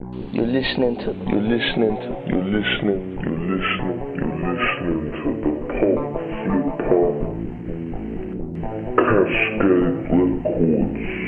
You're listening to, you're listening to, you're listening, you're listening, you're listening to the pop Flip Cascade Records.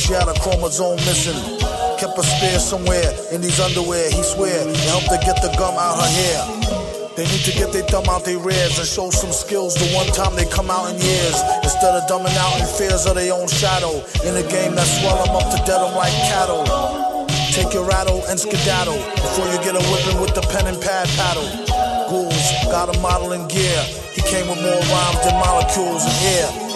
she had a chromosome missing. Kept a spare somewhere in these underwear. He swear it helped her get the gum out her hair. They need to get their thumb out their rears and show some skills the one time they come out in years. Instead of dumbing out in fears of their own shadow. In a game that swell them up to dead them like cattle. Take your rattle and skedaddle before you get a whipping with the pen and pad paddle. Ghouls got a model in gear. He came with more rhymes than molecules in air.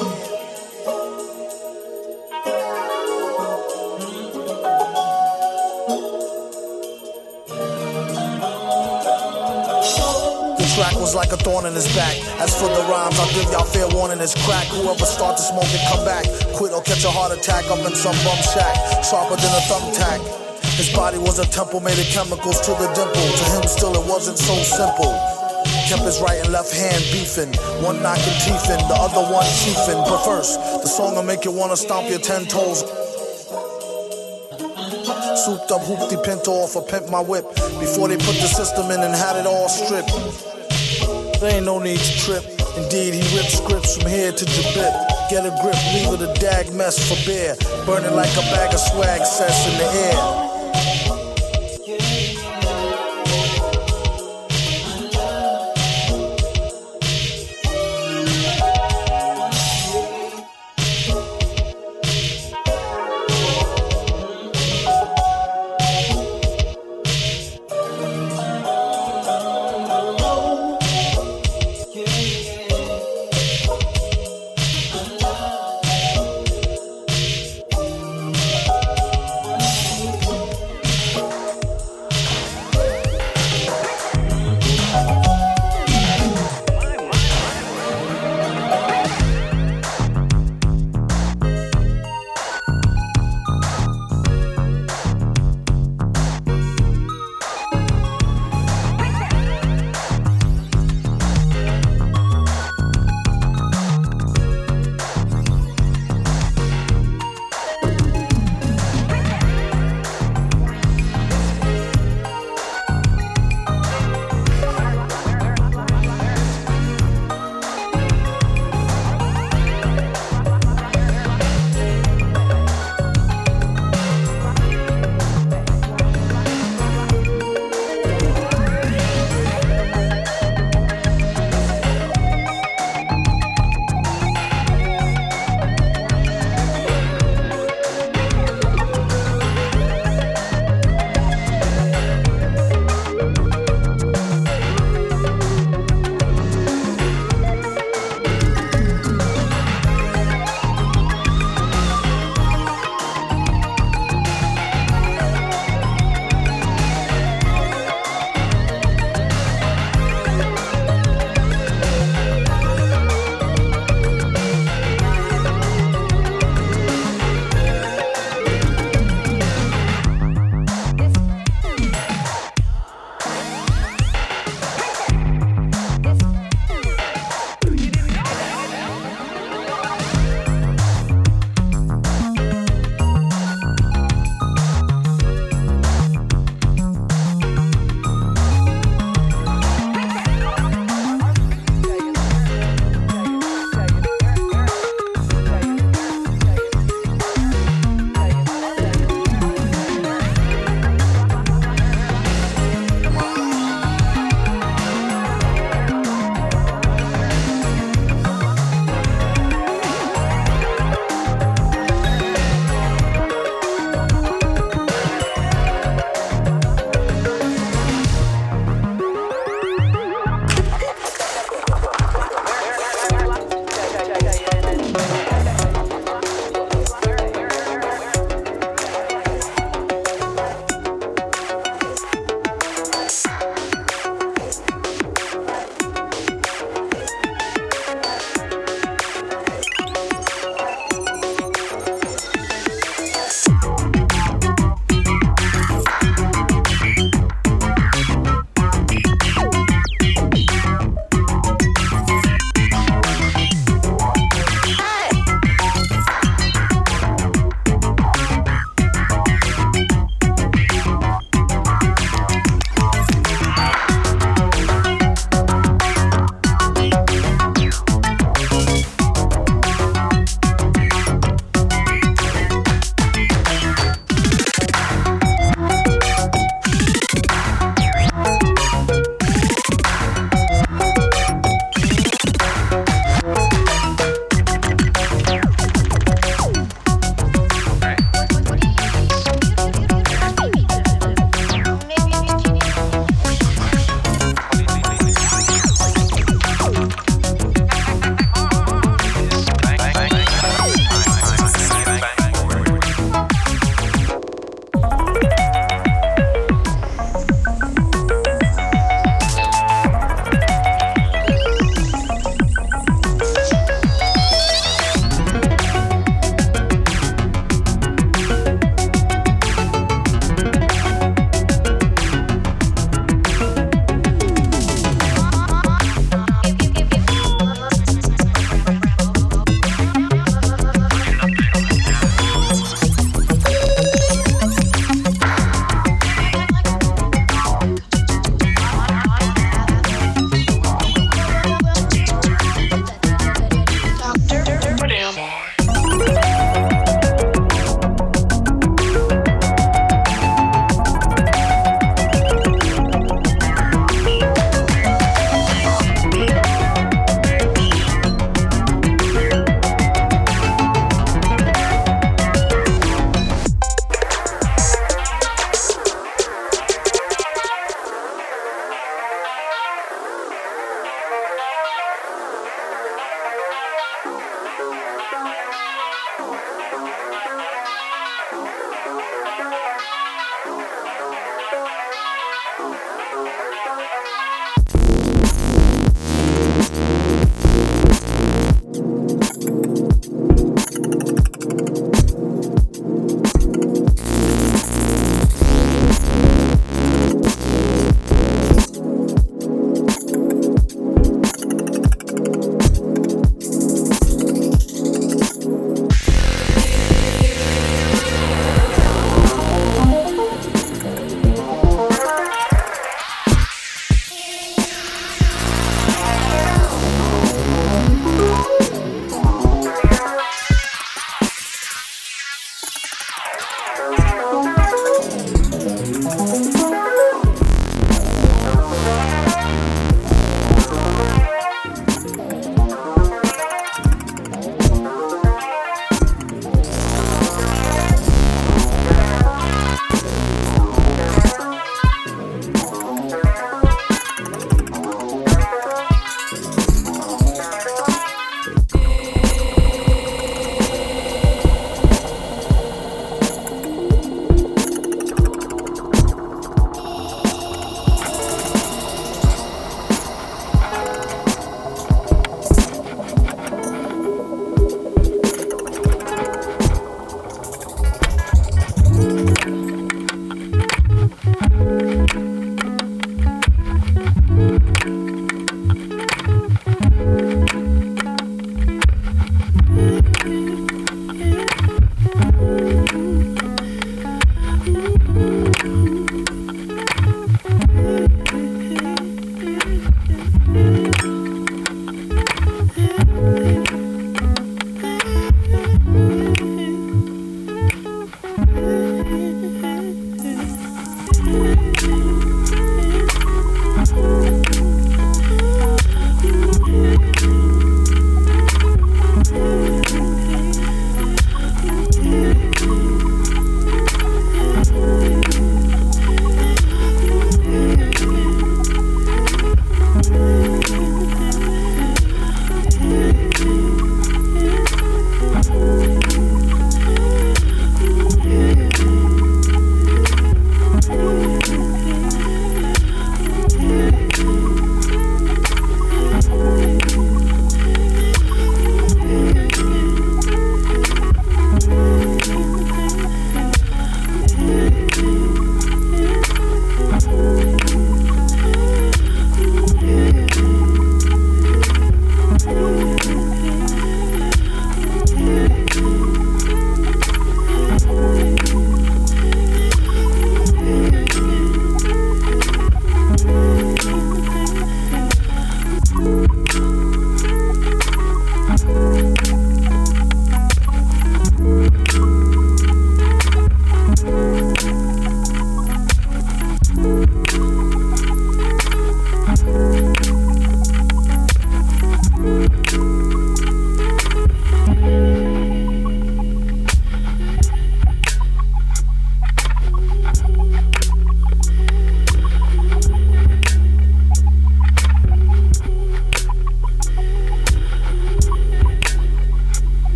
Track was like a thorn in his back. As for the rhymes, I'll give y'all fair warning. It's crack. Whoever start to smoke it, come back. Quit or catch a heart attack up in some bum shack. Sharper than a thumbtack. His body was a temple made of chemicals to the dimple. To him, still, it wasn't so simple. Kept his right and left hand beefing. One knocking teeth in, the other one chiefing. But first, the song will make you wanna stomp your ten toes. Souped up hoopty pinto off a pimp my whip. Before they put the system in and had it all stripped. Ain't no need to trip. Indeed, he ripped scripts from here to Jabit. Get a grip, leave it a dag mess for bear. Burning like a bag of swag sets in the air.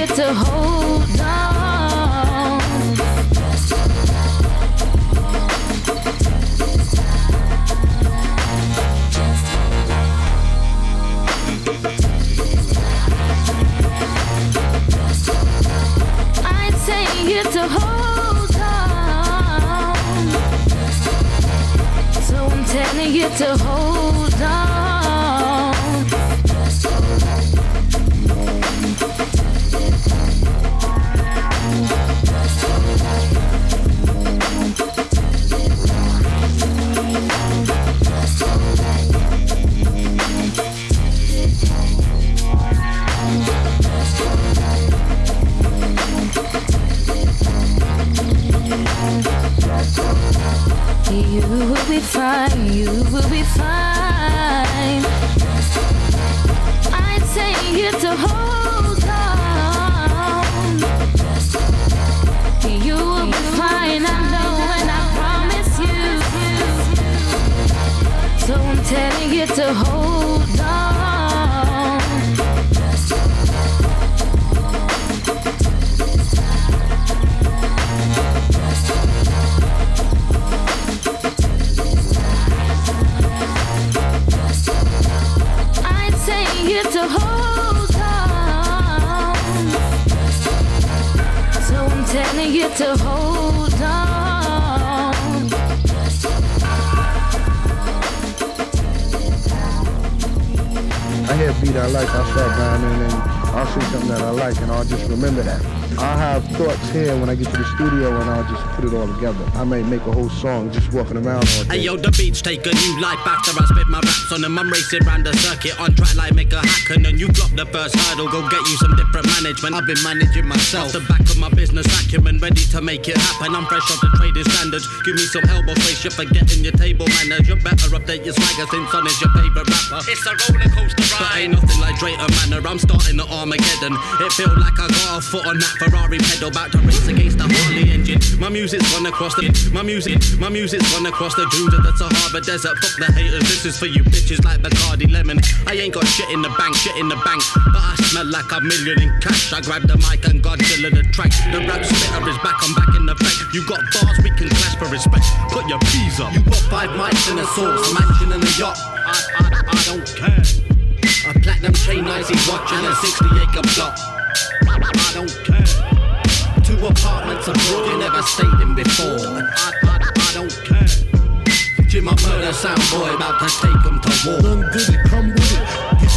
You to hold on. To hold on. I hear a beat I like, I start rhyming and I'll see something that I like and I'll just remember that. I'll have thoughts here when I get to the studio and I'll just put it all together. I may make a whole song just walking around all day. Hey yo, the beats take a new life after I spit my raps on them. I'm racing round the circuit on track like make a hack and then you drop the first hurdle. Go get you some different management. I've been managing myself. Off The back of my business acumen, ready to make it happen. I'm fresh off the trading standards. Give me some elbow space, you're forgetting your table manners. You better update your swagger since Son is your favorite rapper. It's a roller coaster ride. But ain't nothing like Drake or Manor. I'm starting the Armageddon. It feel like I got a foot on that Ferrari pedal, about to race against the Harley engine. My music's gone across the, my music, my music's gone across the dunes of the Sahara Desert. Fuck the haters, this is for you bitches like Bacardi Lemon. I ain't got shit in the bank, shit in the bank, but I smell like a million in cash. I grab the mic and Godzilla the track. The rap spitter is back, I'm back in the back. You got bars, we can clash for respect. Put your peas up. You got five mics and a sauce, mansion and a yacht. I, I, I don't care. A platinum chain, icy watch and a 60 acre block. I don't care. Apartments abroad you never stayed in before. I, I, I don't care. Jim, I murder sound boy, about to take 'em to war. It, come with it.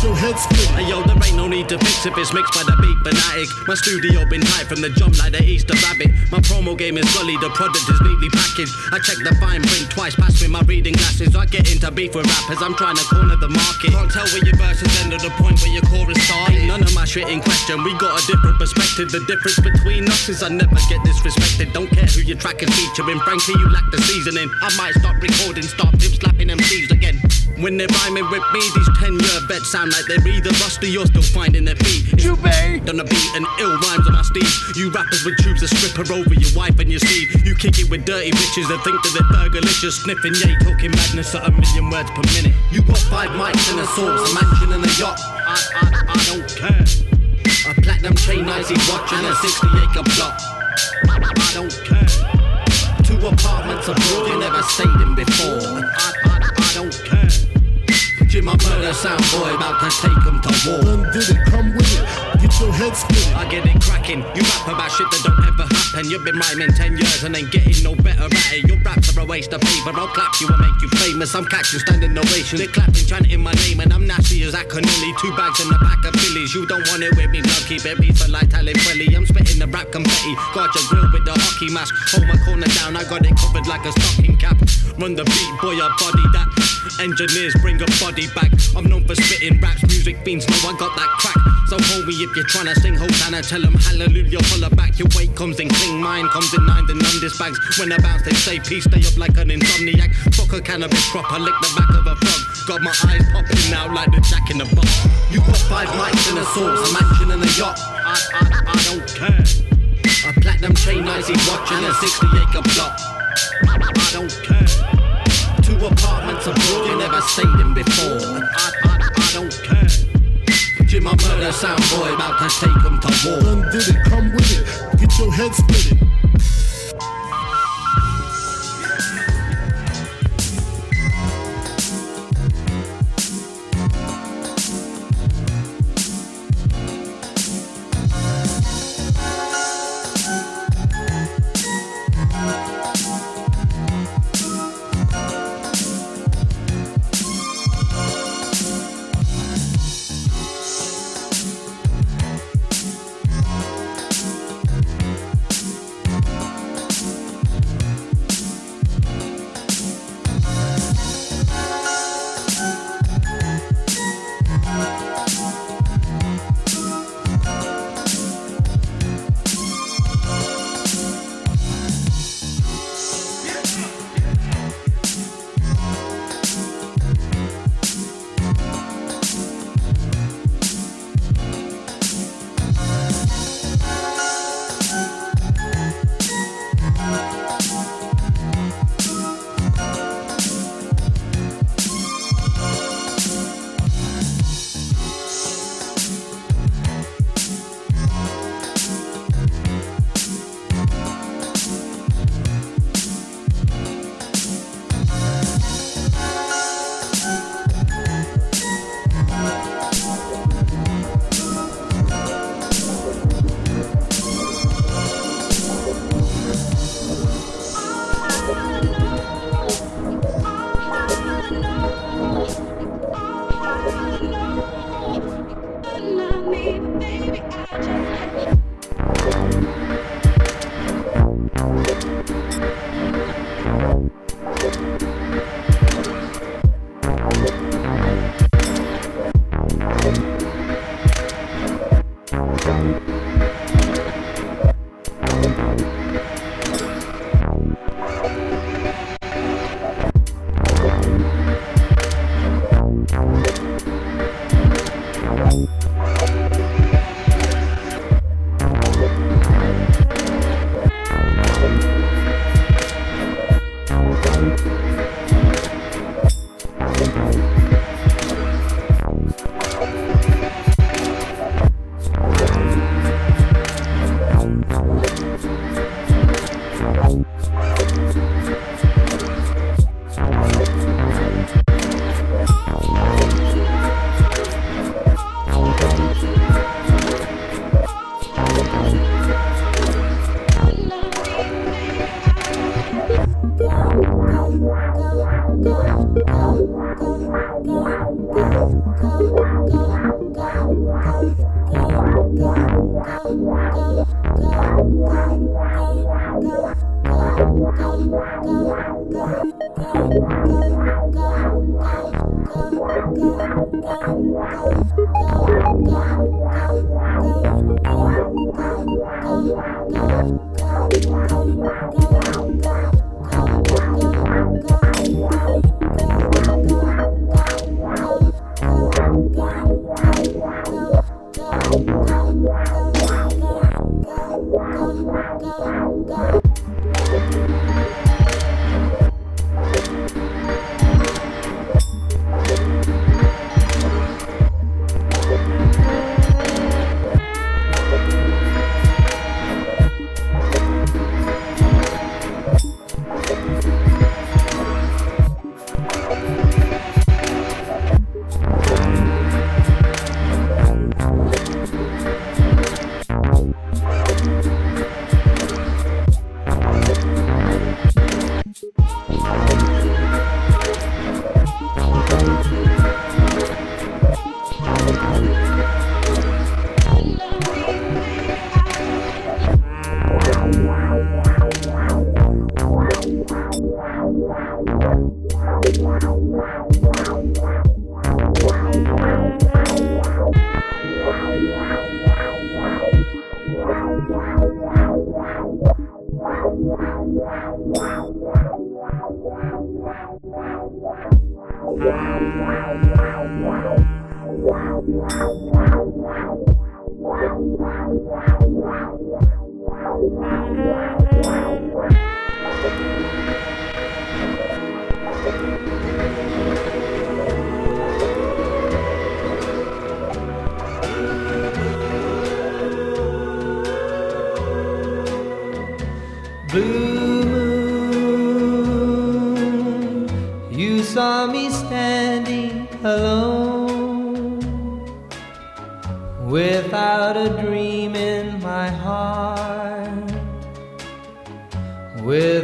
Your head split. Hey yo, there ain't no need to fix if it's mixed by the beat fanatic. My studio been hyped from the jump like the Easter rabbit. My promo game is gully, the product is neatly packaged. I check the fine print twice, pass me my reading glasses. I get into beef with rappers, I'm trying to corner the market. Can't tell where your verses end or the point where your chorus. Ain't none of my shit in question, we got a different perspective. The difference between us is I never get disrespected. Don't care who your track is featuring, frankly, you lack the seasoning. I might stop recording, start pimp slapping MCs again. When they're rhyming with me, these 10 year vets sound like they're either rusty or still finding their feet. You Done a beat and ill rhymes on my steed. You rappers with tubes a stripper over your wife and your seed. You kick it with dirty bitches that think that they're burgerlicious. Sniffing, yeah, talking madness at a million words per minute. You got five mics and a sauce, a mansion and a yacht. I, I, I don't care. A platinum chain, icy watch and a 60 acre plot. I don't care. Two apartments abroad you never stayed in before. I, I, I. I murder sound boy, about to take take 'em to war. None did it, come with it. Get your head split. I get it cracking. You rap about shit that don't ever happen. You've been rhyming 10 years and ain't getting no better at it. Your raps are a waste of paper. I'll clap you and make you famous. I'm catching standing ovations. They're clapping, chanting my name, and I'm nasty as I can only. Two bags in the back of Phillies. You don't want it with me, blood. Keep it peaceful like Talib Kweli. I'm spitting the rap confetti. Got your grill with the hockey mask. Hold my corner down, I got it covered like a stocking cap. Run the beat, boy, I body that. Engineers bring a body back. I'm known for spitting raps, music fiends know I got that crack. So hold me if you're trying to sing Hosanna, tell them hallelujah, holler back. Your weight comes in clean, mine comes in nine, and this bags. When I bounce, they say peace, stay up like an insomniac. Fuck a cannabis crop, I lick the back of a frog. Got my eyes popping now like the jack in the box. You got five mics and a source, a mansion and a yacht. I, I, I don't care. A platinum chain, icy watch watching a 60 acre plot. I don't care. Apartments abroad, you never stayed in before. I, I, I don't care. Jim, I murder sound boy, about to take him to war. Done did it, come with it, get your head split it. Blue moon, you saw me standing alone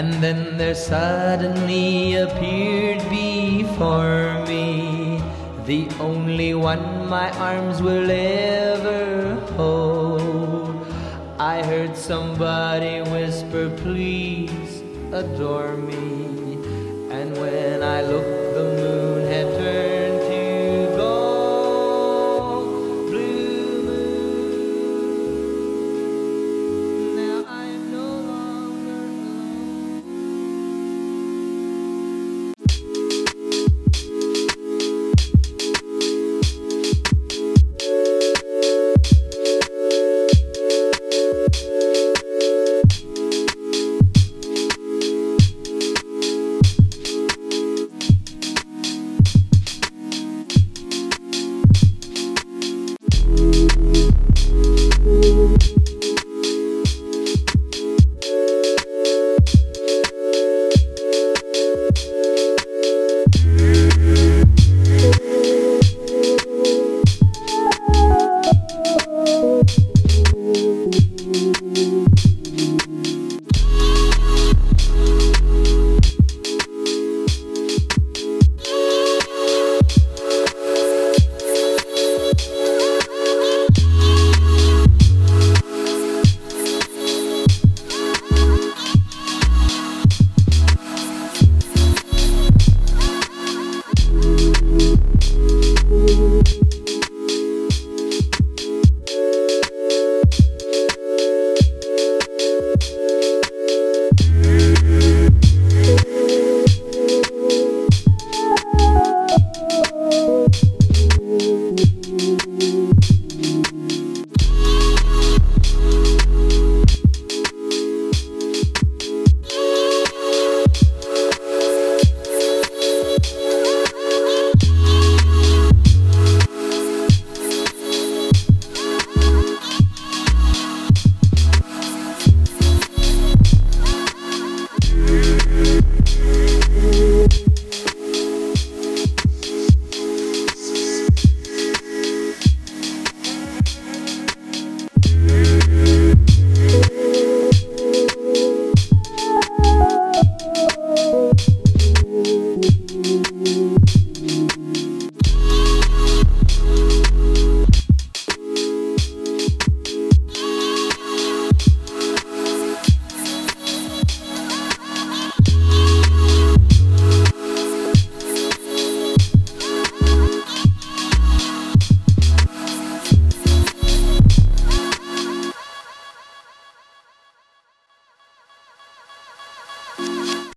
And then there suddenly appeared before me the only one my arms will ever hold. I heard somebody whisper, please adore me. And when I looked